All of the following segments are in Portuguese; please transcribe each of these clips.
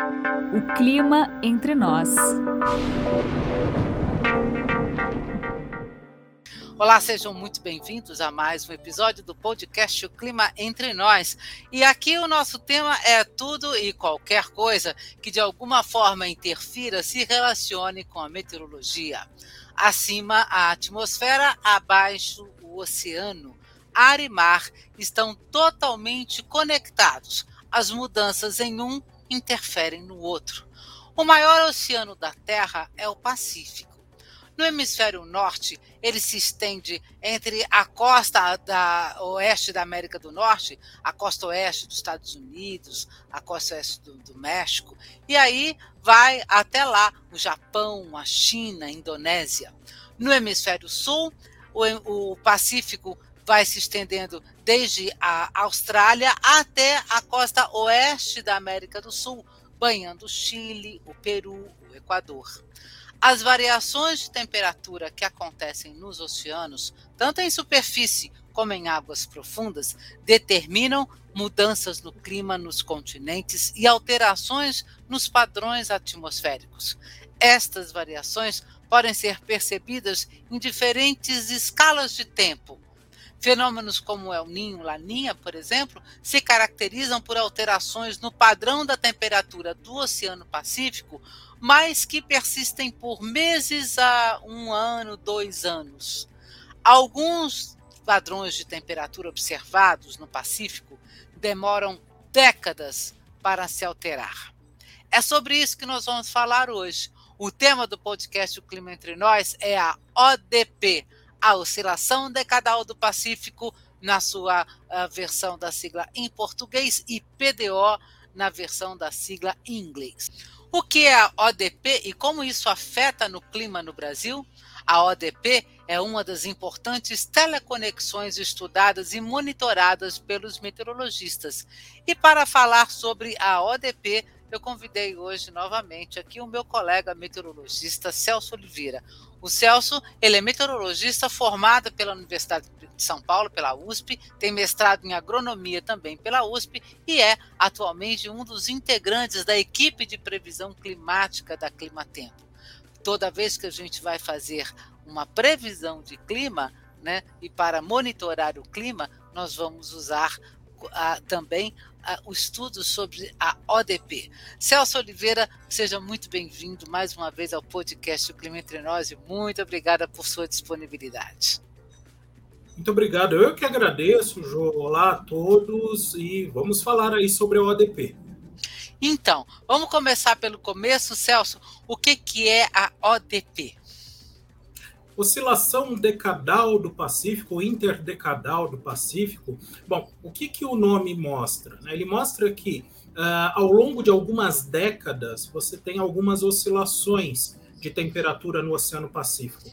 O clima entre nós. Olá, sejam muito bem-vindos a mais um episódio do podcast O Clima Entre Nós. E aqui o nosso tema é tudo e qualquer coisa que de alguma forma interfira, se relacione com a meteorologia. Acima a atmosfera, abaixo o oceano. Ar e mar estão totalmente conectados. As mudanças em um interferem no outro. O maior oceano da Terra é o Pacífico no hemisfério norte, ele se estende entre a costa da oeste da América do Norte, a costa oeste dos Estados Unidos, a costa oeste do, do México, e aí vai até lá o Japão, a China, a Indonésia. No hemisfério sul, o, o Pacífico vai se estendendo desde a Austrália até a costa oeste da América do Sul, banhando o Chile, o Peru, o Equador. As variações de temperatura que acontecem nos oceanos, tanto em superfície como em águas profundas, determinam mudanças no clima nos continentes e alterações nos padrões atmosféricos. Estas variações podem ser percebidas em diferentes escalas de tempo. Fenômenos como El Ninho, Laninha, por exemplo, se caracterizam por alterações no padrão da temperatura do Oceano Pacífico mas que persistem por meses a um ano, dois anos. Alguns padrões de temperatura observados no Pacífico demoram décadas para se alterar. É sobre isso que nós vamos falar hoje. O tema do podcast O Clima Entre Nós é a ODP, a Oscilação Decadal do Pacífico, na sua versão da sigla em português, e PDO na versão da sigla em inglês. O que é a ODP e como isso afeta no clima no Brasil? A ODP é uma das importantes teleconexões estudadas e monitoradas pelos meteorologistas. E para falar sobre a ODP, eu convidei hoje novamente aqui o meu colega meteorologista Celso Oliveira. O Celso, ele é meteorologista formado pela Universidade de São Paulo, pela USP, tem mestrado em agronomia também pela USP e é atualmente um dos integrantes da equipe de previsão climática da Climatempo. Toda vez que a gente vai fazer uma previsão de clima, né, e para monitorar o clima, nós vamos usar uh, também o estudo sobre a ODP. Celso Oliveira, seja muito bem-vindo mais uma vez ao podcast O Clima Entre Nós e muito obrigada por sua disponibilidade. Muito obrigado. Eu que agradeço, Jô. Olá a todos e vamos falar aí sobre a ODP. Então, vamos começar pelo começo, Celso. O que, que é a ODP? Oscilação decadal do Pacífico, interdecadal do Pacífico. Bom, o que, que o nome mostra? Né? Ele mostra que uh, ao longo de algumas décadas você tem algumas oscilações de temperatura no Oceano Pacífico.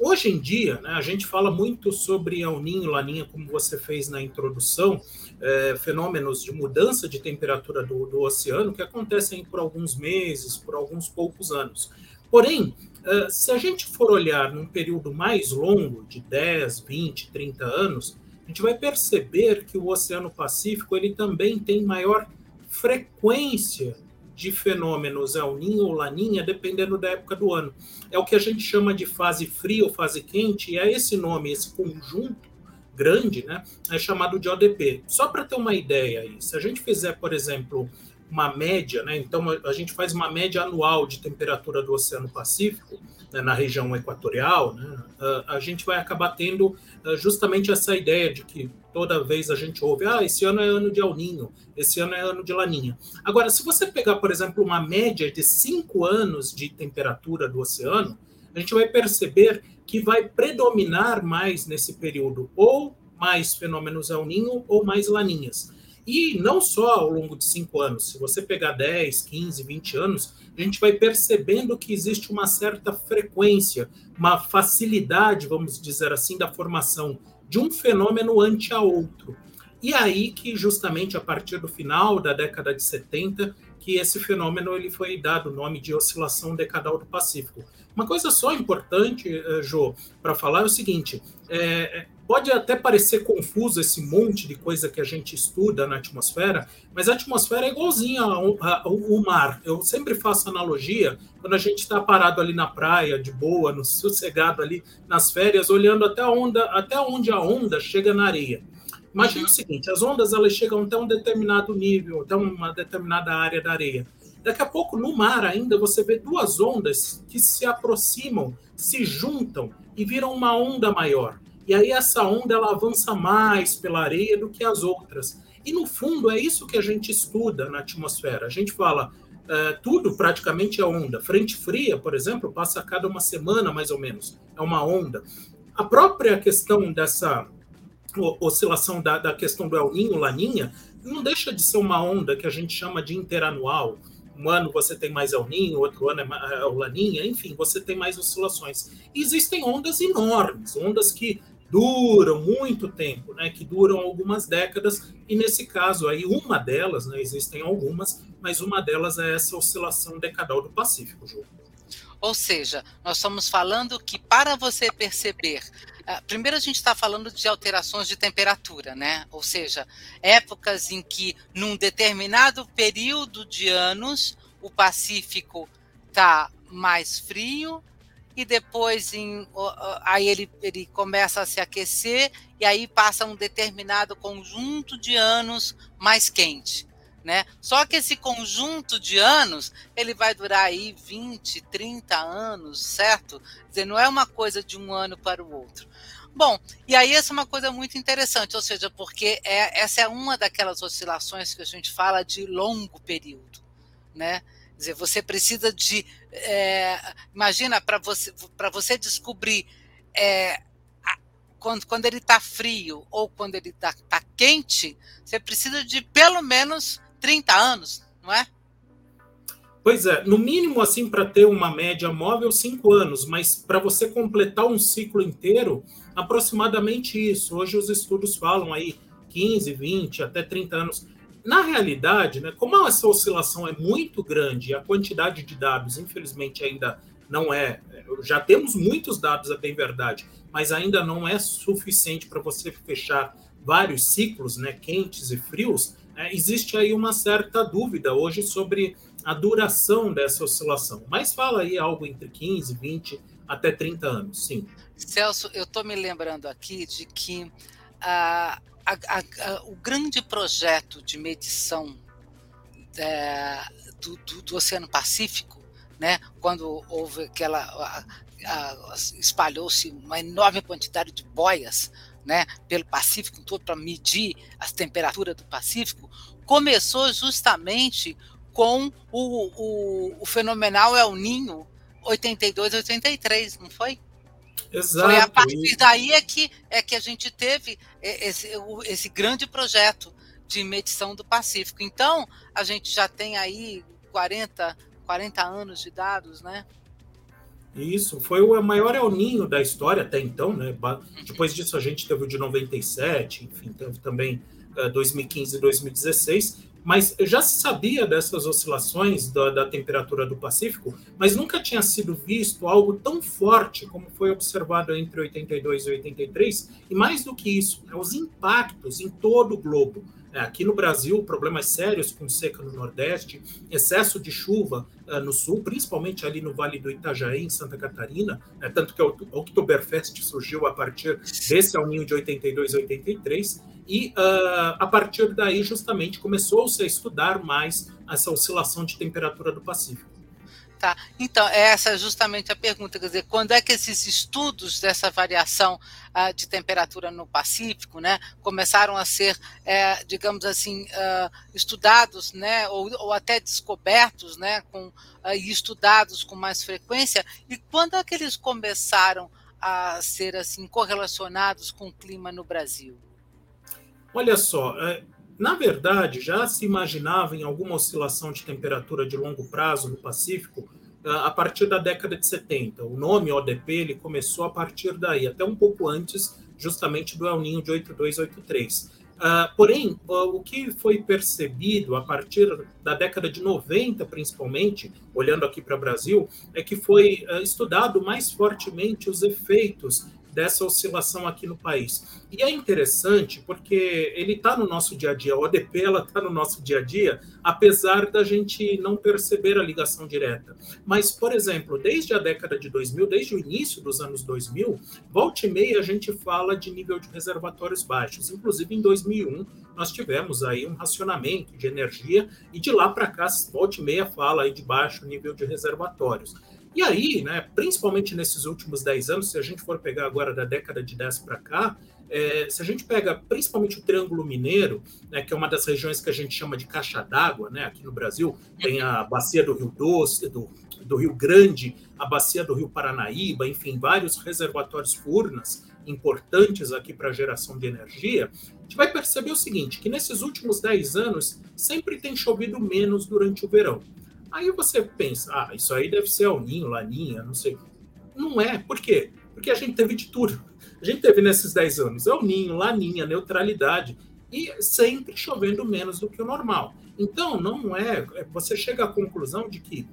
Hoje em dia, né, a gente fala muito sobre El Ninho, Laninha, como você fez na introdução, é, fenômenos de mudança de temperatura do, do oceano que acontecem por alguns meses, por alguns poucos anos. Porém, uh, se a gente for olhar num período mais longo, de 10, 20, 30 anos, a gente vai perceber que o Oceano Pacífico ele também tem maior frequência de fenômenos El Ninho ou Laninha, dependendo da época do ano. É o que a gente chama de fase fria ou fase quente, e é esse nome, esse conjunto grande, né, é chamado de ODP. Só para ter uma ideia aí, se a gente fizer, por exemplo, uma média, né? Então a gente faz uma média anual de temperatura do Oceano Pacífico né, na região equatorial, né? A, gente vai acabar tendo justamente essa ideia de que toda vez a gente ouve, ah, esse ano é ano de El Ninho, esse ano é ano de Laninha. Agora, se você pegar, por exemplo, uma média de cinco anos de temperatura do oceano, a gente vai perceber que vai predominar mais nesse período ou mais fenômenos El Ninho ou mais Laninhas. E não só ao longo de cinco anos, se você pegar 10, 15, 20 anos, a gente vai percebendo que existe uma certa frequência, uma facilidade, vamos dizer assim, da formação de um fenômeno ante a outro. E aí que justamente a partir do final da década de 70 que esse fenômeno ele foi dado o nome de oscilação decadal do Pacífico. Uma coisa só importante, eh, Jô, para falar é o seguinte: é, Pode até parecer confuso esse monte de coisa que a gente estuda na atmosfera, mas a atmosfera é igualzinha ao, ao mar. Eu sempre faço analogia quando a gente está parado ali na praia, de boa, no sossegado ali nas férias, olhando até, onda, até onde a onda chega na areia. Imagina o seguinte: as ondas elas chegam até um determinado nível, até uma determinada área da areia. Daqui a pouco, no mar ainda, você vê duas ondas que se aproximam, se juntam e viram uma onda maior. E aí essa onda ela avança mais pela areia do que as outras. E no fundo é isso que a gente estuda na atmosfera. A gente fala é, tudo praticamente é onda. Frente fria, por exemplo, passa a cada uma semana mais ou menos. É uma onda. A própria questão dessa oscilação da, da questão do El Ninho, Laninha, não deixa de ser uma onda que a gente chama de interanual. Um ano você tem mais El Ninho, outro ano é, é o Laninha, enfim, você tem mais oscilações. E existem ondas enormes, ondas que duram muito tempo, né, que duram algumas décadas, e nesse caso aí, uma delas, né, existem algumas, mas uma delas é essa oscilação decadal do Pacífico, Ju. Ou seja, nós estamos falando que para você perceber ah, Primeiro, a gente está falando de alterações de temperatura, né? Ou seja, épocas em que, num determinado período de anos, o Pacífico está mais frio e depois em, aí ele, ele começa a se aquecer e aí passa um determinado conjunto de anos mais quente. Né? Só que esse conjunto de anos, ele vai durar aí 20, 30 anos, certo? Quer dizer, não é uma coisa de um ano para o outro. Bom, e aí essa é uma coisa muito interessante, ou seja, porque é, essa é uma daquelas oscilações que a gente fala de longo período, né? Dizer, você precisa de é, imagina, para você, você descobrir é, quando, quando ele está frio ou quando ele está tá quente, você precisa de pelo menos 30 anos, não é? Pois é, no mínimo, assim, para ter uma média móvel, cinco anos, mas para você completar um ciclo inteiro, aproximadamente isso. Hoje os estudos falam aí 15, 20, até 30 anos. Na realidade, né, como essa oscilação é muito grande, a quantidade de dados, infelizmente, ainda não é. Já temos muitos dados, é bem verdade, mas ainda não é suficiente para você fechar vários ciclos, né, quentes e frios. É, existe aí uma certa dúvida hoje sobre a duração dessa oscilação, mas fala aí algo entre 15, 20 até 30 anos, sim. Celso, eu estou me lembrando aqui de que ah, a, a, o grande projeto de medição é, do, do, do, Oceano Pacífico, né, quando houve aquela. espalhou-se uma enorme quantidade de boias né, pelo Pacífico todo para medir a temperatura do Pacífico, começou justamente com o, o, o fenomenal El Ninho 82, 83, não foi? Exato. Foi a partir daí é que, é que a gente teve esse, esse grande projeto de medição do Pacífico. Então, a gente já tem aí 40, 40 anos de dados, né? Isso, foi o maior El Ninho da história até então, né? Uhum. Depois disso a gente teve o de 97, enfim, teve também 2015 e 2016 mas já se sabia dessas oscilações da, da, temperatura do Pacífico, mas nunca tinha sido visto algo tão forte como foi observado entre 82 e 83, e mais do que isso, né, os impactos em todo o globo. É, aqui no Brasil, problemas sérios com seca no Nordeste, excesso de chuva uh, no Sul, principalmente ali no Vale do Itajaí, em Santa Catarina, né, tanto que o Oktoberfest surgiu a partir desse aninho de 82 e 83, e uh, a partir daí, justamente, começou-se a estudar mais essa oscilação de temperatura do Pacífico. Tá. Então, essa é justamente a pergunta, quer dizer, quando é que esses estudos dessa variação uh, de temperatura no Pacífico, né, começaram a ser, é, digamos assim, uh, estudados, né, ou, ou, até descobertos, né, com, uh, e estudados com mais frequência, e quando é que eles começaram a ser, assim, correlacionados com o clima no Brasil? Olha só, é, na verdade, já se imaginava em alguma oscilação de temperatura de longo prazo no Pacífico ah, a partir da década de 70. O nome ODP ele começou a partir daí, até um pouco antes, justamente do El Ninho de 8283. Uh, porém, uh, o que foi percebido a partir da década de 90, principalmente, olhando aqui para o Brasil, é que foi uh, estudado mais fortemente os efeitos dessa oscilação aqui no país. E é interessante porque ele está no nosso dia a dia, a ODP está no nosso dia a dia, apesar da gente não perceber a ligação direta. Mas, por exemplo, desde a década de 2000, desde o início dos anos 2000, volta e meia a gente fala de nível de reservatórios baixos. Inclusive, em 2001, nós tivemos aí um racionamento de energia e de lá para cá, volta e meia fala aí de baixo nível de reservatórios. E aí, né, principalmente nesses últimos 10 anos, se a gente for pegar agora da década de 10 para cá, é, se a gente pega principalmente o Triângulo Mineiro, né, que é uma das regiões que a gente chama de caixa d'água, né, aqui no Brasil, tem a bacia do Rio Doce, do, do Rio Grande, a bacia do Rio Paranaíba, enfim, vários reservatórios furnas importantes aqui para a geração de energia, a gente vai perceber o seguinte, que nesses últimos 10 anos sempre tem chovido menos durante o verão. Aí você pensa, ah, isso aí deve ser El Ninho, Laninha, não sei. Não é. Por quê? Porque a gente teve de tudo. A gente teve nesses 10 anos El Ninho, Laninha, neutralidade e sempre chovendo menos do que o normal. Então, não é. Você chega à conclusão de que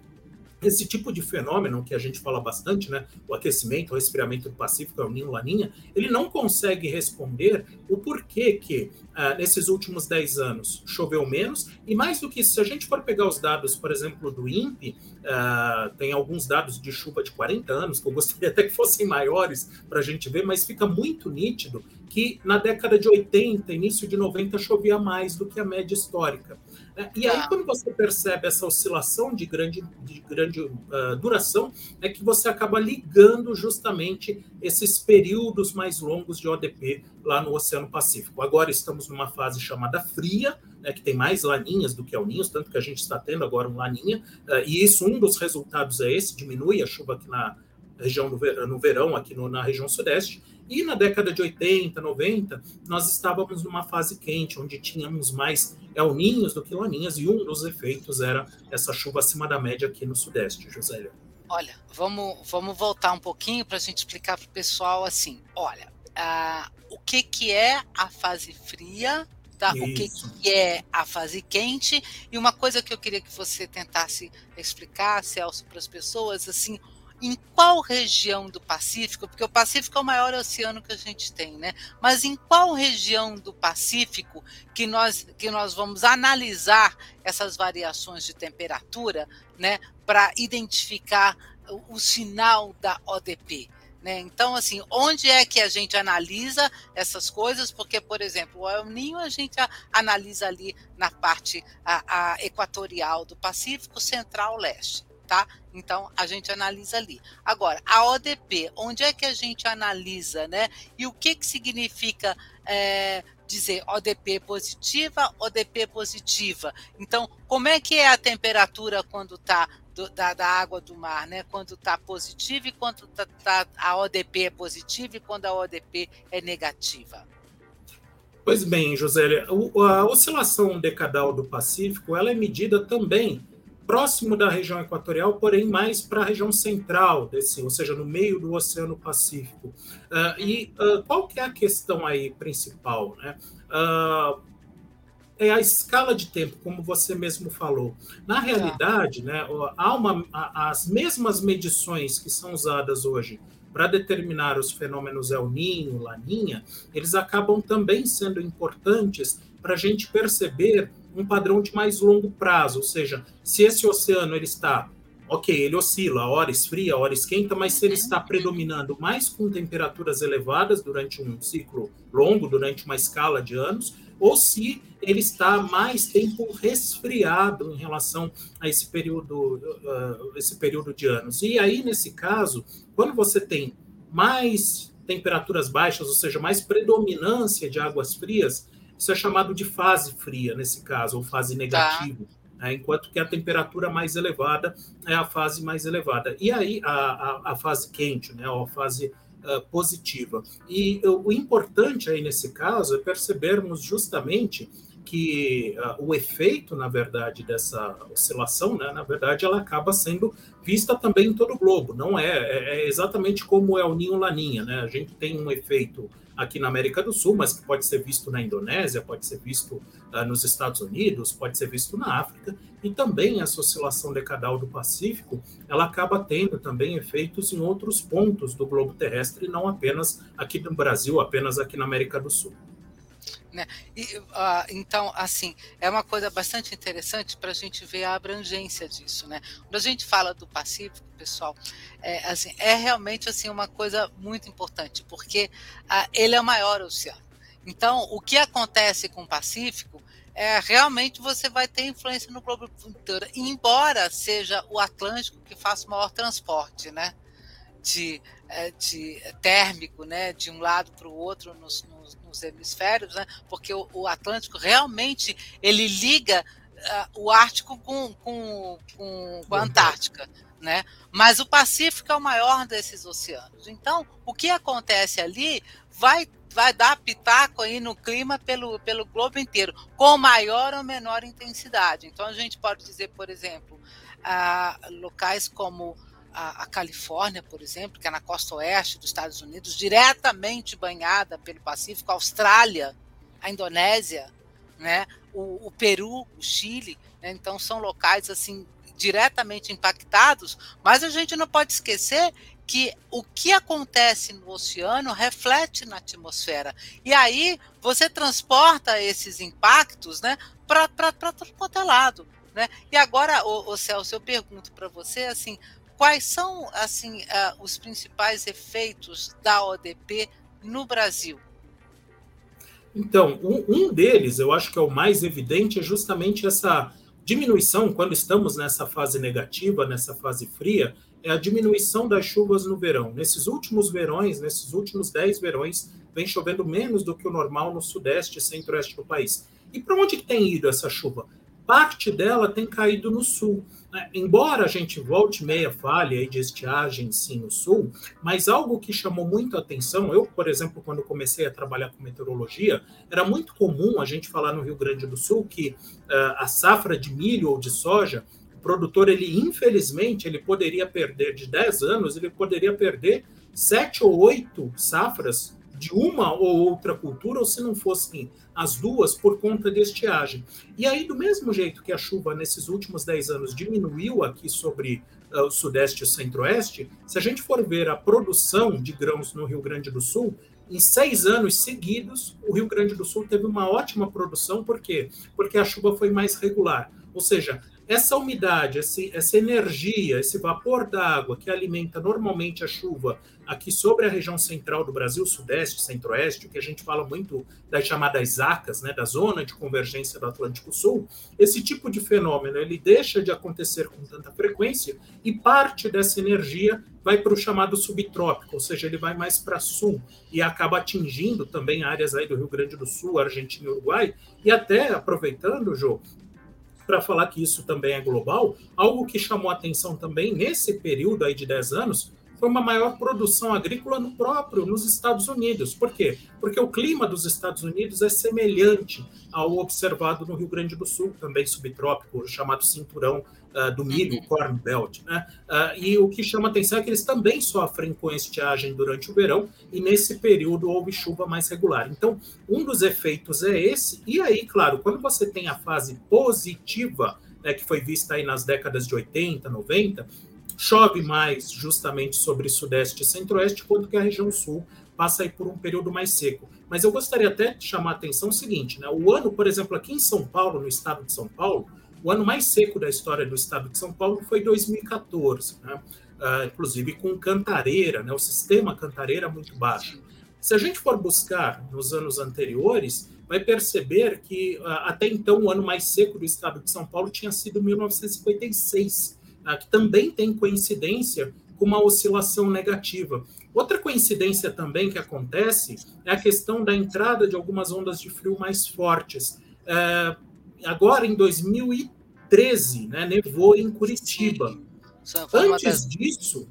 esse tipo de fenômeno que a gente fala bastante, né, o aquecimento, o resfriamento do Pacífico, é o Ninho Laninha, ele não consegue responder o porquê que uh, nesses últimos 10 anos choveu menos, e mais do que isso, se a gente for pegar os dados, por exemplo, do INPE, uh, tem alguns dados de chuva de 40 anos, que eu gostaria até que fossem maiores para a gente ver, mas fica muito nítido que na década de 80, início de 90, chovia mais do que a média histórica. Né? E aí, tá. quando você percebe essa oscilação de grande, de grande uh, duração, é que você acaba ligando justamente esses períodos mais longos de ODP lá no Oceano Pacífico. Agora estamos numa fase chamada fria, né, que tem mais laninhas do que alninhos, tanto que a gente está tendo agora um laninha, uh, e isso, um dos resultados é esse, diminui a chuva aqui na região no verão, no verão aqui no, na região sudeste, e na década de 80, 90, nós estávamos numa fase quente, onde tínhamos mais El Ninhos do que Laninhas, e um dos efeitos era essa chuva acima da média aqui no Sudeste, José. Olha, vamos, vamos voltar um pouquinho para a gente explicar para o pessoal assim: olha, o que, que é a fase fria Tá? o que, que, é a fase quente e uma coisa que eu queria que você tentasse explicar, Celso, para as pessoas, assim, em qual região do Pacífico, porque o Pacífico é o maior oceano que a gente tem, né? Mas em qual região do Pacífico que nós, que nós vamos analisar essas variações de temperatura, né, para identificar o, o sinal da ODP? Né? Então, assim, onde é que a gente analisa essas coisas? Porque, por exemplo, o El Ninho a gente analisa ali na parte a, a equatorial do Pacífico, central-leste tá? Então a gente analisa ali. Agora, a ODP, onde é que a gente analisa, né? E o que que significa é, dizer ODP positiva, ODP positiva? Então, como é que é a temperatura quando está da, da, água do mar, né? Quando está positiva e quando tá, tá, a ODP é positiva e quando a ODP é negativa. Pois bem, José, a oscilação decadal do Pacífico ela é medida também próximo da região equatorial, porém mais para a região central desse, ou seja, no meio do Oceano Pacífico. Uh, e uh, qual que é a questão aí principal, né? Uh, é a escala de tempo, como você mesmo falou. Na tá. realidade, né, há uma, as mesmas medições que são usadas hoje para determinar os fenômenos El Ninho, Laninha, eles acabam também sendo importantes para a gente perceber um padrão de mais longo prazo, ou seja, se esse oceano ele está, ok, ele oscila, hora esfria, hora esquenta, mas se ele está predominando mais com temperaturas elevadas durante um ciclo longo, durante uma escala de anos, ou se ele está mais tempo resfriado em relação a esse período, uh, esse período de anos. E aí, nesse caso, quando você tem mais temperaturas baixas, ou seja, mais predominância de águas frias, isso é chamado de fase fria, nesse caso, ou fase tá. negativa. Tá. Enquanto que a temperatura mais elevada é a fase mais elevada. E aí a, a, a fase quente, né? ou a fase uh, positiva. E uh, o importante aí nesse caso é percebermos justamente que uh, o efeito, na verdade, dessa oscilação, né, na verdade, ela acaba sendo vista também em todo o globo. Não é, é, é exatamente como é o Ninho Laninha, né? A gente tem um efeito aqui na América do Sul, mas que pode ser visto na Indonésia, pode ser visto uh, nos Estados Unidos, pode ser visto na África, e também essa oscilação decadal do Pacífico, ela acaba tendo também efeitos em outros pontos do globo terrestre, não apenas aqui no Brasil, apenas aqui na América do Sul. Né? E, uh, então, assim, é uma coisa bastante interessante para a gente ver a abrangência disso. Né? Quando a gente fala do Pacífico, pessoal, é, assim, é realmente assim, uma coisa muito importante, porque uh, ele é o maior oceano. Então, o que acontece com o Pacífico é, realmente você vai ter influência no globo inteiro, embora seja o Atlântico que faça o maior transporte, né? De, é, de térmico, né? De um lado para o outro nos, nos, hemisférios, né? Porque o, o, Atlântico realmente ele liga uh, o Ártico com, com, com, com a Antártica. Né? Mas o Pacífico é o maior desses oceanos. Então, o que acontece ali vai vai dar pitaco aí no clima pelo, pelo globo inteiro, com maior ou menor intensidade. Então a gente pode dizer, por exemplo, ah, locais como a, a, Califórnia, por exemplo, que é na costa oeste dos Estados Unidos, diretamente banhada pelo Pacífico, a Austrália, a Indonésia, né, o, o Peru, o Chile, né, então são locais assim diretamente impactados, mas a gente não pode esquecer que o que acontece no oceano reflete na atmosfera. E aí você transporta esses impactos né, para todo é lado. Né? E agora, o Celso, eu pergunto para você assim, quais são assim uh, os principais efeitos da ODP no Brasil? Então, um, um, deles, eu acho que é o mais evidente, é justamente essa diminuição, quando estamos nessa fase negativa, nessa fase fria, é a diminuição das chuvas no verão. Nesses últimos verões, nesses últimos 10 verões, vem chovendo menos do que o normal no sudeste e centro-oeste do país. E para onde tem ido essa chuva? Parte dela tem caído no sul. Né? Embora a gente volte meia falha de estiagem sim no sul, mas algo que chamou muito atenção, eu, por exemplo, quando comecei a trabalhar com meteorologia, era muito comum a gente falar no Rio Grande do Sul que uh, a safra de milho ou de soja o produtor, ele infelizmente, ele poderia perder de 10 anos, ele poderia perder sete ou oito safras de uma ou outra cultura, ou se não fossem as duas, por conta de estiagem. E aí, do mesmo jeito que a chuva nesses últimos 10 anos diminuiu aqui sobre uh, o Sudeste e Centro-Oeste, se a gente for ver a produção de grãos no Rio Grande do Sul, em seis anos seguidos, o Rio Grande do Sul teve uma ótima produção, por quê? Porque a chuva foi mais regular. Ou seja, essa umidade, essa energia, esse vapor d'água que alimenta normalmente a chuva aqui sobre a região central do Brasil, sudeste, centro-oeste, que a gente fala muito das chamadas ZACAS, né, da zona de convergência do Atlântico Sul, esse tipo de fenômeno ele deixa de acontecer com tanta frequência e parte dessa energia vai para o chamado subtrópico, ou seja, ele vai mais para sul e acaba atingindo também áreas aí do Rio Grande do Sul, Argentina e Uruguai, e até aproveitando, Jô, para falar que isso também é global, algo que chamou atenção também nesse período aí de 10 anos foi uma maior produção agrícola no próprio, nos Estados Unidos. Por quê? Porque o clima dos Estados Unidos é semelhante ao observado no Rio Grande do Sul, também subtrópico, chamado cinturão uh, do milho, uhum. Corn Belt. Né? Uh, e o que chama atenção é que eles também sofrem com estiagem durante o verão, e nesse período houve chuva mais regular. Então, um dos efeitos é esse, e aí, claro, quando você tem a fase positiva, né, que foi vista aí nas décadas de 80, 90, chove mais justamente sobre Sudeste e Centro-Oeste, quanto que a região Sul passa aí por um período mais seco. Mas eu gostaria até de chamar a atenção o seguinte, né? O ano, por exemplo, aqui em São Paulo, no estado de São Paulo, o ano mais seco da história do estado de São Paulo foi 2014, né? Uh, inclusive com cantareira, né? o sistema cantareira muito baixo. Se a gente for buscar nos anos anteriores, vai perceber que uh, até então o ano mais seco do estado de São Paulo tinha sido 1956 ah, que também tem coincidência com uma oscilação negativa. Outra coincidência também que acontece é a questão da entrada de algumas ondas de frio mais fortes. É, agora, em 2013, né, nevou em Curitiba. Antes disso,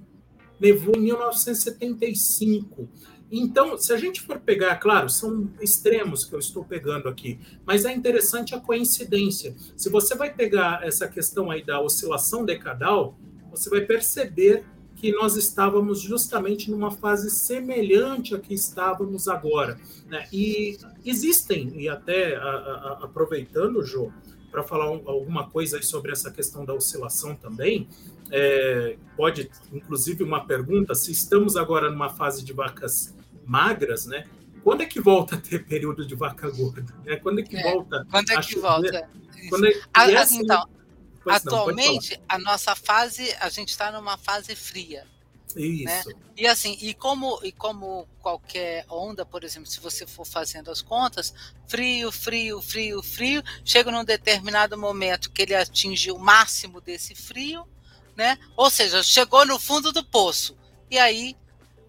nevou em 1975. Então, se a gente for pegar, claro, são extremos que eu estou pegando aqui, mas é interessante a coincidência. Se você vai pegar essa questão aí da oscilação decadal, você vai perceber que nós estávamos justamente numa fase semelhante à que estávamos agora. Né? E existem, e até a, a, aproveitando, Jô, para falar um, alguma coisa sobre essa questão da oscilação também, é, pode, inclusive, uma pergunta: se estamos agora numa fase de vacas magras, né? Quando é que volta a ter período de vaca gorda? Né? Quando é que é, volta? Quando é que volta? Quando é, a, essa, então, atualmente não, a nossa fase, a gente está numa fase fria. Isso. Né? E assim, e como, e como qualquer onda, por exemplo, se você for fazendo as contas, frio, frio, frio, frio, chega num determinado momento que ele atinge o máximo desse frio, né? Ou seja, chegou no fundo do poço. E aí,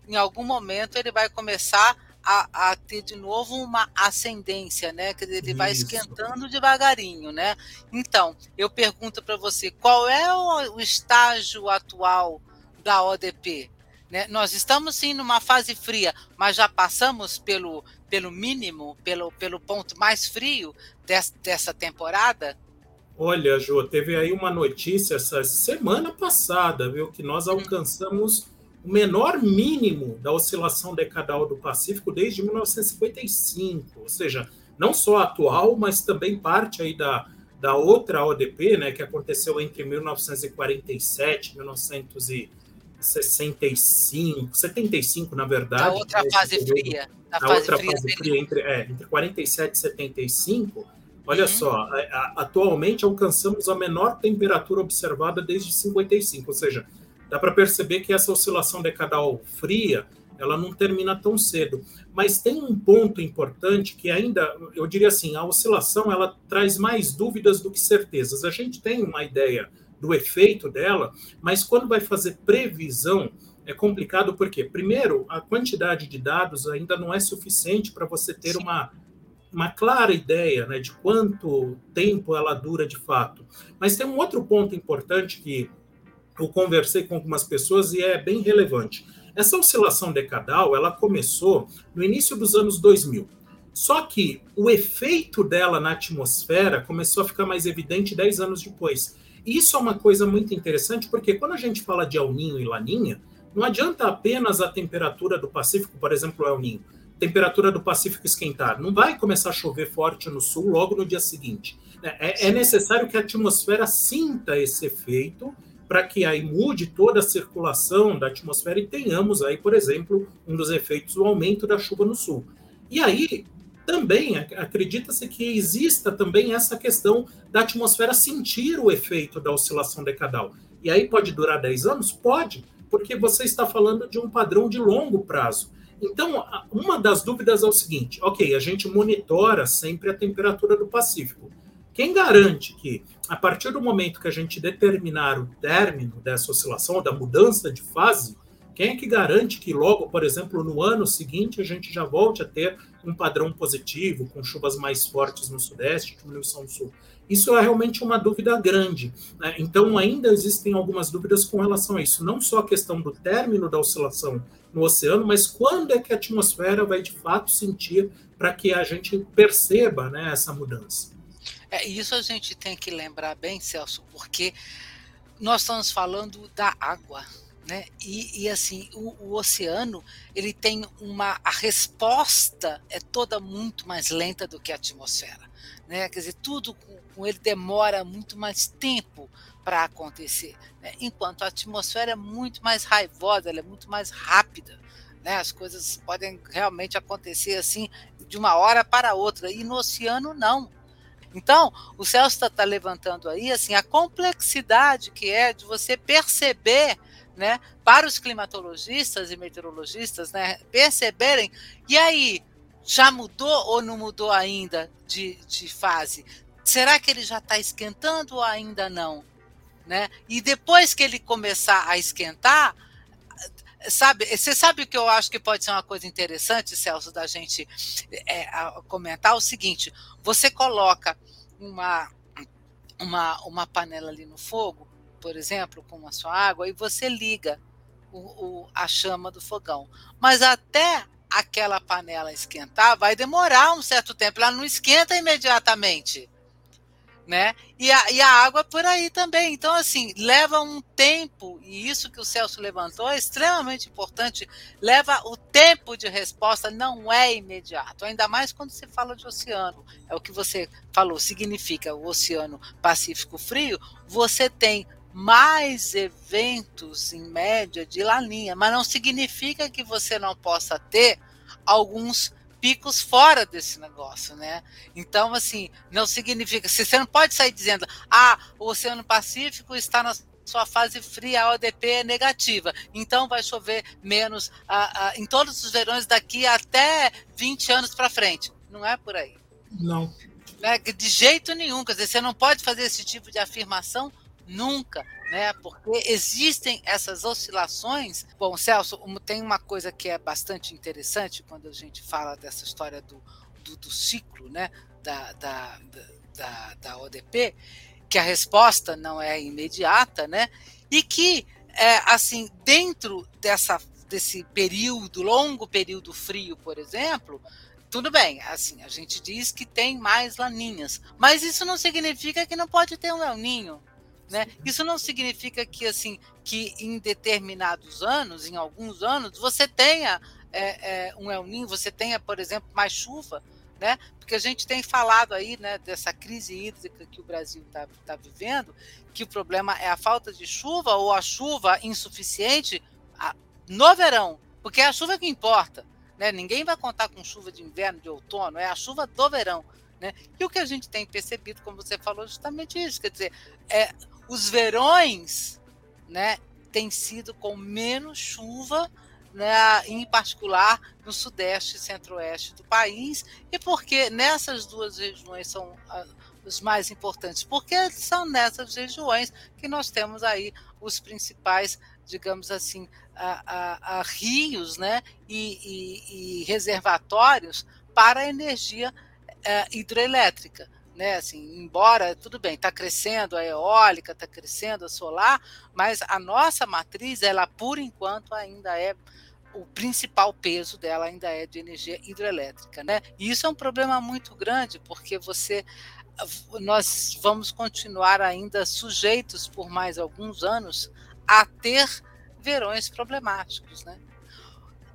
em algum momento, ele vai começar a, a ter de novo uma ascendência, né? Quer dizer, ele Isso. vai esquentando devagarinho, né? Então, eu pergunto para você, qual é o, o estágio atual da ODP? Né? Nós estamos sim numa fase fria, mas já passamos pelo, pelo mínimo, pelo, pelo ponto mais frio des, dessa temporada? Olha, Jô, teve aí uma notícia essa semana passada, viu, que nós alcançamos o menor mínimo da oscilação decadal do Pacífico desde 1955, ou seja, não só atual, mas também parte aí da, da outra ODP, né, que aconteceu entre 1947 e 1965, 75 na verdade. A outra fase fria. A, a fase outra fria fase fria entre, é, entre 47 e 75 Olha uhum. só, atualmente alcançamos a menor temperatura observada desde 55, ou seja, dá para perceber que essa oscilação decadal fria, ela não termina tão cedo. Mas tem um ponto importante que ainda, eu diria assim, a oscilação ela traz mais dúvidas do que certezas. A gente tem uma ideia do efeito dela, mas quando vai fazer previsão, é complicado porque, primeiro, a quantidade de dados ainda não é suficiente para você ter uma uma clara ideia né, de quanto tempo ela dura de fato. Mas tem um outro ponto importante que eu conversei com algumas pessoas e é bem relevante. Essa oscilação decadal ela começou no início dos anos 2000. Só que o efeito dela na atmosfera começou a ficar mais evidente 10 anos depois. E isso é uma coisa muito interessante, porque quando a gente fala de El Ninho e Laninha, não adianta apenas a temperatura do Pacífico, por exemplo, El Ninho temperatura do Pacífico esquentar. Não vai começar a chover forte no sul logo no dia seguinte. É, é necessário que a atmosfera sinta esse efeito para que aí mude toda a circulação da atmosfera e tenhamos aí, por exemplo, um dos efeitos o aumento da chuva no sul. E aí também acredita-se que exista também essa questão da atmosfera sentir o efeito da oscilação decadal. E aí pode durar 10 anos? Pode, porque você está falando de um padrão de longo prazo. Então, uma das dúvidas é o seguinte: ok, a gente monitora sempre a temperatura do Pacífico. Quem garante que, a partir do momento que a gente determinar o término dessa oscilação, da mudança de fase, quem é que garante que logo, por exemplo, no ano seguinte, a gente já volte a ter um padrão positivo, com chuvas mais fortes no Sudeste, diminuição no Sul? Isso é realmente uma dúvida grande. Né? Então, ainda existem algumas dúvidas com relação a isso. Não só a questão do término da oscilação no oceano, mas quando é que a atmosfera vai de fato sentir para que a gente perceba né, essa mudança. É, isso a gente tem que lembrar bem, Celso, porque nós estamos falando da água. Né? E, e assim, o, o, oceano ele tem uma. A resposta é toda muito mais lenta do que a atmosfera. Né? Quer dizer, tudo com, ele demora muito mais tempo para acontecer. Né? Enquanto a atmosfera é muito mais raivosa, ela é muito mais rápida. Né? As coisas podem realmente acontecer assim de uma hora para outra. E no oceano, não. Então, o Celso está tá levantando aí assim a complexidade que é de você perceber, né, para os climatologistas e meteorologistas, né, perceberem, e aí, já mudou ou não mudou ainda de, de fase? Será que ele já está esquentando ou ainda não? Né? E depois que ele começar a esquentar, sabe, você sabe o que eu acho que pode ser uma coisa interessante, Celso, da gente é, comentar o seguinte: você coloca uma, uma, uma panela ali no fogo, por exemplo, com a sua água, e você liga o, o, a chama do fogão. Mas até aquela panela esquentar, vai demorar um certo tempo, ela não esquenta imediatamente né? E a, e a água por aí também. Então, assim, leva um tempo, e isso que o Celso levantou é extremamente importante, leva o tempo de resposta, não é imediato, ainda mais quando se fala de oceano. É o que você falou, significa o Oceano Pacífico Frio, você tem mais eventos em média de laninha, mas não significa que você não possa ter alguns picos fora desse negócio, né? Então, assim, não significa. Você não pode sair dizendo, ah, o Oceano Pacífico está na sua fase fria, a ODP é negativa. Então vai chover menos ah, ah, em todos os verões daqui até 20 anos para frente. Não é por aí. Não. Né? De jeito nenhum. Quer dizer, você não pode fazer esse tipo de afirmação nunca né? Porque existem essas oscilações. Bom, Celso, tem uma coisa que é bastante interessante quando a gente fala dessa história do, do, do ciclo, né? Da, da, da, da, ODP, que a resposta não é imediata, né? E que, é, assim, dentro dessa, desse período, longo período frio, por exemplo, tudo bem, assim, a gente diz que tem mais laninhas, mas isso não significa que não pode ter um El Ninho, né? Isso não significa que assim que em determinados anos, em alguns anos, você tenha é, é, um El Ninho, você tenha, por exemplo, mais chuva, né? Porque a gente tem falado aí, né, dessa crise hídrica que o Brasil está tá vivendo, que o problema é a falta de chuva ou a chuva insuficiente no verão, porque é a chuva que importa, né? Ninguém vai contar com chuva de inverno, de outono, é a chuva do verão. Né? E o que a gente tem percebido, como você falou, justamente isso, quer dizer, é, os verões, né, têm sido com menos chuva, né, em particular no sudeste e centro-oeste do país, e porque nessas duas regiões são uh, os mais importantes, porque são nessas regiões que nós temos aí os principais, digamos assim, a, a, a rios, né, e, e, e, reservatórios para a energia uh, hidroelétrica né? Assim, embora tudo bem, está crescendo a eólica, está crescendo a solar, mas a nossa matriz, ela por enquanto ainda é o principal peso dela ainda é de energia hidrelétrica, né? E isso é um problema muito grande porque você nós vamos continuar ainda sujeitos por mais alguns anos a ter verões problemáticos, né?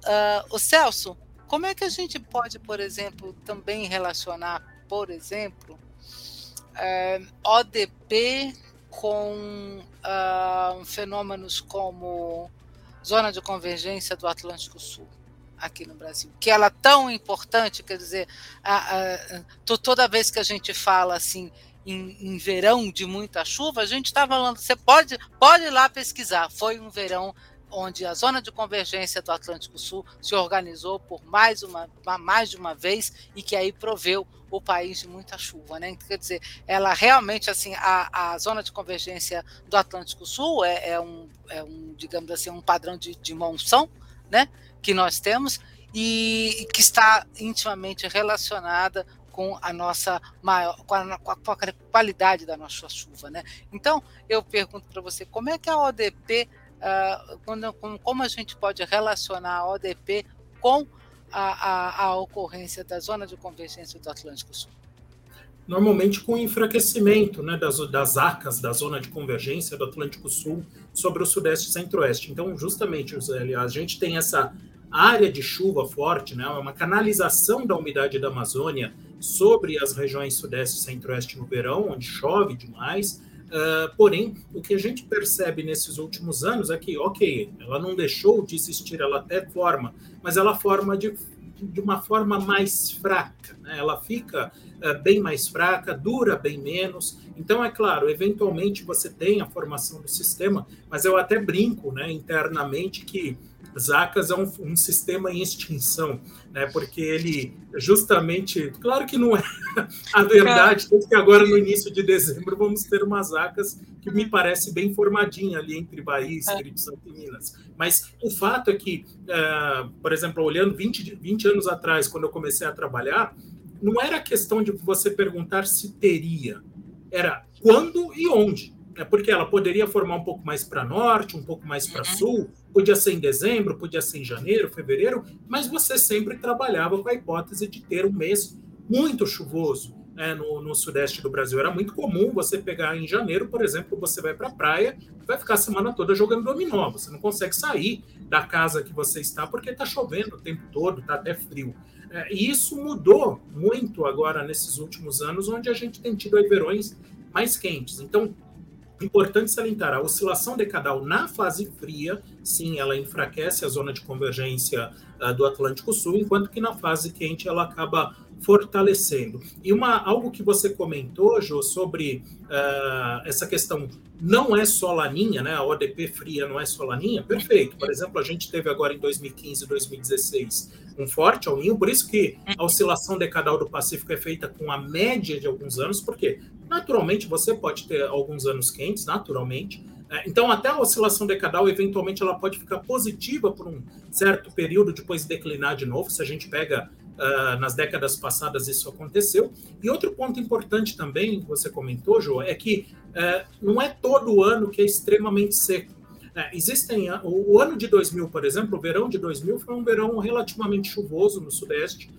Uh, o Celso, como é que a gente pode, por exemplo, também relacionar, por exemplo, é, ODP com uh, fenômenos como zona de convergência do Atlântico Sul aqui no Brasil, que ela é tão importante, quer dizer, a, a, toda vez que a gente fala assim em, em verão de muita chuva, a gente está falando, você pode, pode ir lá pesquisar, foi um verão onde a zona de convergência do Atlântico Sul se organizou por mais, uma, mais de uma vez e que aí proveu o país de muita chuva, né? Quer dizer, ela realmente assim a, a zona de convergência do Atlântico Sul é, é um, é um digamos assim um padrão de, de monção, né? Que nós temos e que está intimamente relacionada com a nossa maior, com a, com a, qualidade da nossa chuva, né? Então eu pergunto para você como é que a ODP uh, quando, como a gente pode relacionar a ODP com a, a, a ocorrência da zona de convergência do Atlântico Sul? Normalmente com o enfraquecimento né, das, das arcas da zona de convergência do Atlântico Sul sobre o Sudeste e Centro-Oeste. Então, justamente, a gente tem essa área de chuva forte, né, uma canalização da umidade da Amazônia sobre as regiões Sudeste e Centro-Oeste no verão, onde chove demais, Uh, porém, o que a gente percebe nesses últimos anos é que, ok, ela não deixou de existir, ela até forma, mas ela forma de, de uma forma mais fraca, né? ela fica uh, bem mais fraca, dura bem menos. Então, é claro, eventualmente você tem a formação do sistema, mas eu até brinco né, internamente que Zacas é um, um, sistema em extinção, né? Porque ele justamente, claro que não é a verdade, tanto que agora no início de dezembro vamos ter uma Zacas que me parece bem formadinha ali entre Bahia, Espírito Santo e Minas. Mas o fato é que, uh, por exemplo, olhando 20, 20 anos atrás, quando eu comecei a trabalhar, não era questão de você perguntar se teria, era quando e onde. Né? Porque ela poderia formar um pouco mais para norte, um pouco mais para uhum. sul, Podia ser em dezembro, podia ser em janeiro, fevereiro, mas você sempre trabalhava com a hipótese de ter um mês muito chuvoso. né, no, no, sudeste do Brasil. Era muito comum você pegar em janeiro, por exemplo, você vai para a praia, vai ficar a semana toda jogando dominó. Você não consegue sair da casa que você está porque está chovendo o tempo todo, está até frio. É, e isso mudou muito agora nesses últimos anos, onde a gente tem tido aí verões mais quentes. Então, importante salientar, a oscilação decadal na fase fria, sim, ela enfraquece a zona de convergência uh, do Atlântico Sul, enquanto que na fase quente ela acaba fortalecendo. E uma, algo que você comentou, Jô, sobre uh, essa questão não é só laninha, né? A ODP fria não é só laninha, perfeito. Por exemplo, a gente teve agora em 2015 e 2016 um forte ao ninho, por isso que a oscilação decadal do Pacífico é feita com a média de alguns anos, porque naturalmente você pode ter alguns anos quentes, naturalmente, é, então, até a oscilação decadal, eventualmente, ela pode ficar positiva por um certo período, depois declinar de novo. Se a gente pega Uh, nas décadas passadas isso aconteceu. E outro ponto importante também, você comentou, João, é que uh, não é todo ano que é extremamente seco. Uh, existem. O, o, ano de 2000, por exemplo, o verão de 2000 foi um verão relativamente chuvoso no Sudeste.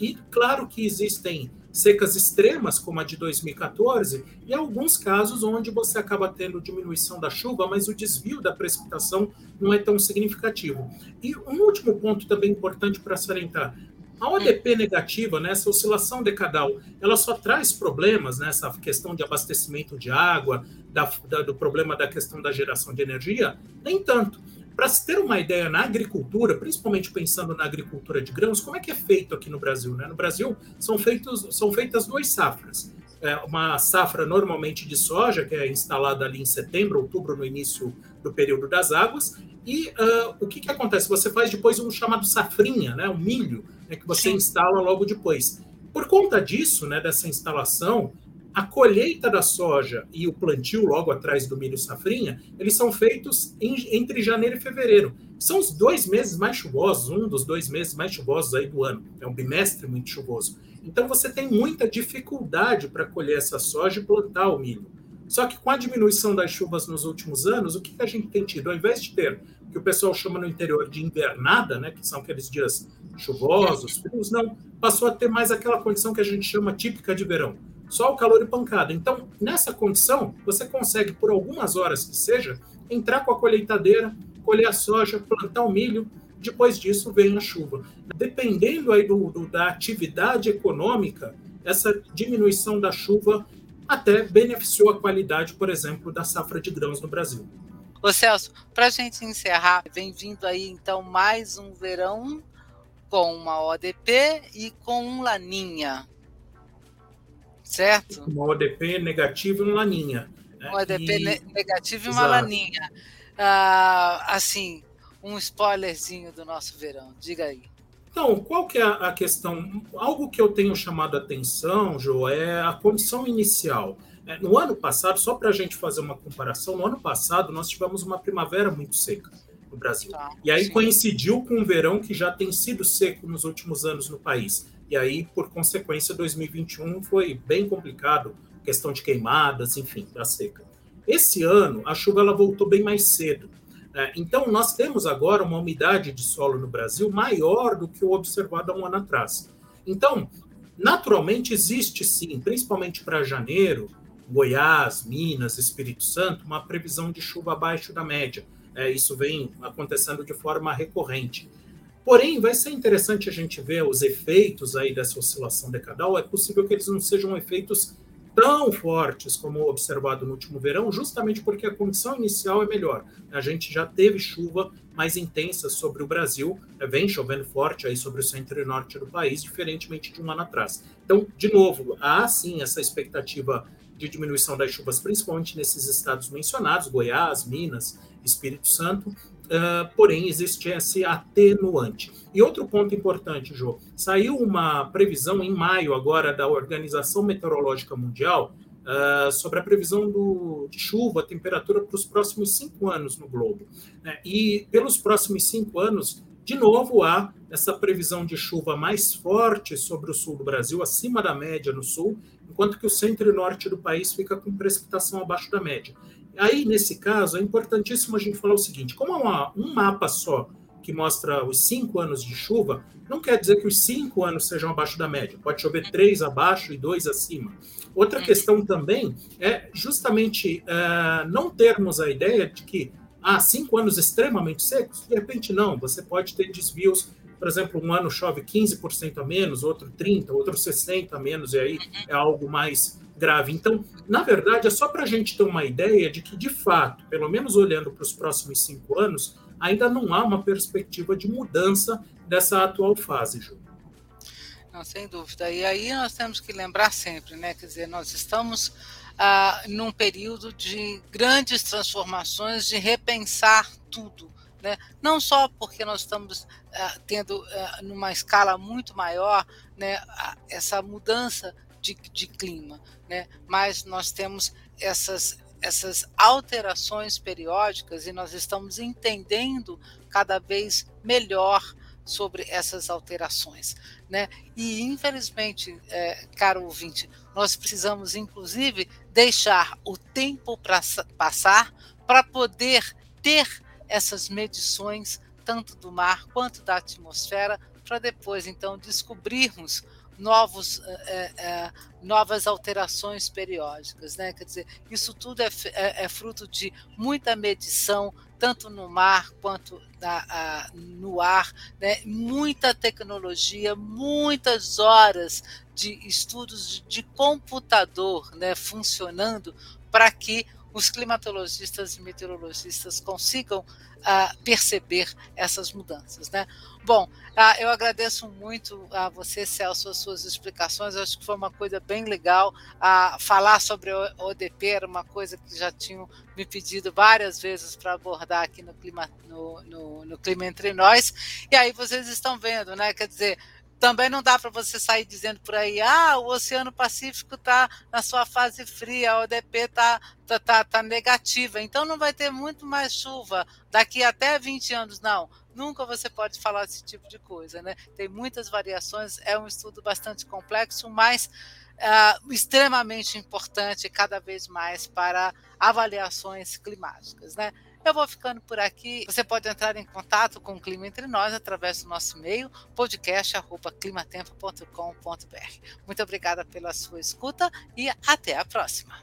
e claro que existem secas extremas, como a de 2014, e alguns casos onde você acaba tendo diminuição da chuva, mas o desvio da precipitação não é tão significativo. E um último ponto também importante para salientar: a ODP negativa, né, essa oscilação decadal, ela só traz problemas né, questão de abastecimento de água, da, da, do problema da questão da geração de energia? Nem tanto. Para se ter uma ideia na agricultura, principalmente pensando na agricultura de grãos, como é que é feito aqui no Brasil? Né? No Brasil são, feitos, são feitas duas safras. É uma safra normalmente de soja, que é instalada ali em setembro, outubro, no início do período das águas, e uh, o que, que acontece? Você faz depois um chamado safrinha, né, o milho, né, que você Sim. instala logo depois. Por conta disso, né, dessa instalação, a colheita da soja e o plantio logo atrás do milho safrinha, eles são feitos em, entre janeiro e fevereiro. São os dois meses mais chuvosos, um dos dois meses mais chuvosos aí do ano. É um bimestre muito chuvoso. Então você tem muita dificuldade para colher essa soja e plantar o milho. Só que com a diminuição das chuvas nos últimos anos, o que a gente tem tido? Ao invés de ter o que o pessoal chama no interior de invernada, né, que são aqueles dias chuvosos, frios, não, passou a ter mais aquela condição que a gente chama típica de verão, só o calor e pancada. Então, nessa condição, você consegue, por algumas horas que seja, entrar com a colheitadeira, colher a soja, plantar o milho, depois disso vem a chuva. Dependendo aí do, do da atividade econômica, essa diminuição da chuva até beneficiou a qualidade, por exemplo, da safra de grãos no Brasil. Ô Celso, para a gente encerrar, vem vindo aí então mais um verão com uma ODP e com um Laninha. Certo? Uma ODP negativa e um Laninha. Né? Uma ODP e... negativa e uma Exato. Laninha. Ah, assim, um spoilerzinho do nosso verão. Diga aí. Então, qual que é a questão? Algo que eu tenho chamado a atenção, João, é a condição inicial. É, no ano passado, só para a gente fazer uma comparação, no ano passado nós tivemos uma primavera muito seca no Brasil. Tá, e aí sim. coincidiu com um verão que já tem sido seco nos últimos anos no país. E aí, por consequência, 2021 foi bem complicado, questão de queimadas, enfim, da seca. Esse ano, a chuva ela voltou bem mais cedo. É, então, nós temos agora uma umidade de solo no Brasil maior do que o observado há um ano atrás. Então, naturalmente, existe sim, principalmente para janeiro, Goiás, Minas, Espírito Santo, uma previsão de chuva abaixo da média. É, isso vem acontecendo de forma recorrente. Porém, vai ser interessante a gente ver os efeitos aí dessa oscilação decadal. É possível que eles não sejam efeitos tão fortes como observado no último verão, justamente porque a condição inicial é melhor. A gente já teve chuva mais intensa sobre o Brasil, é, vem chovendo forte aí sobre o centro e norte do país, diferentemente de um ano atrás. Então, de novo, há sim essa expectativa de diminuição das chuvas, principalmente nesses estados mencionados, Goiás, Minas, Espírito Santo, uh, porém existe esse atenuante. E outro ponto importante, Jô, saiu uma previsão em maio agora da Organização Meteorológica Mundial uh, sobre a previsão do, de chuva, temperatura para os próximos cinco anos no globo. Né? E pelos próximos cinco anos, de novo, há essa previsão de chuva mais forte sobre o sul do Brasil, acima da média no sul, enquanto que o centro e norte do país fica com precipitação abaixo da média. Aí, nesse caso, é importantíssimo a gente falar o seguinte: como é uma, um mapa só que mostra os cinco anos de chuva, não quer dizer que os cinco anos sejam abaixo da média. Pode chover três abaixo e dois acima. Outra uhum. questão também é justamente uh, não termos a ideia de que há ah, cinco anos extremamente secos, de repente não. Você pode ter desvios, por exemplo, um ano chove 15% a menos, outro 30%, outro 60% a menos, e aí é algo mais grave. Então, na verdade, é só para a gente ter uma ideia de que, de fato, pelo menos olhando para os próximos cinco anos, ainda não há uma perspectiva de mudança dessa atual fase, Ju. Não, sem dúvida. E aí nós temos que lembrar sempre, né? Quer dizer, nós estamos ah, num período de grandes transformações, de repensar tudo. Né? Não só porque nós estamos ah, tendo, ah, numa escala muito maior, né, essa mudança de, de clima, né? mas nós temos essas, essas alterações periódicas e nós estamos entendendo cada vez melhor sobre essas alterações. Né? E, infelizmente, é, caro ouvinte, nós precisamos, inclusive, deixar o tempo pra, passar para poder ter essas medições, tanto do mar quanto da atmosfera, para depois, então, descobrirmos novos, é, é, novas alterações periódicas. Né? Quer dizer, isso tudo é, é, é fruto de muita medição, tanto no mar quanto na, a, no ar, né? muita tecnologia, muitas horas de estudos de computador né, funcionando para que os climatologistas e meteorologistas consigam uh, perceber essas mudanças. Né? Bom, uh, eu agradeço muito a você, Celso, as suas explicações. Eu acho que foi uma coisa bem legal. Uh, falar sobre o ODP era uma coisa que já tinham me pedido várias vezes para abordar aqui no clima, no, no, no clima entre nós. E aí vocês estão vendo, né? Quer dizer, também não dá para você sair dizendo por aí, ah, o Oceano Pacífico está na sua fase fria, a ODP está tá, tá, tá negativa, então não vai ter muito mais chuva daqui até 20 anos, não. Nunca você pode falar esse tipo de coisa, né? Tem muitas variações, é um estudo bastante complexo, mas uh, extremamente importante cada vez mais para avaliações climáticas, né? Eu vou ficando por aqui. Você pode entrar em contato com o Clima Entre Nós através do nosso e-mail podcast@climatempo.com.br. Muito obrigada pela sua escuta e até a próxima.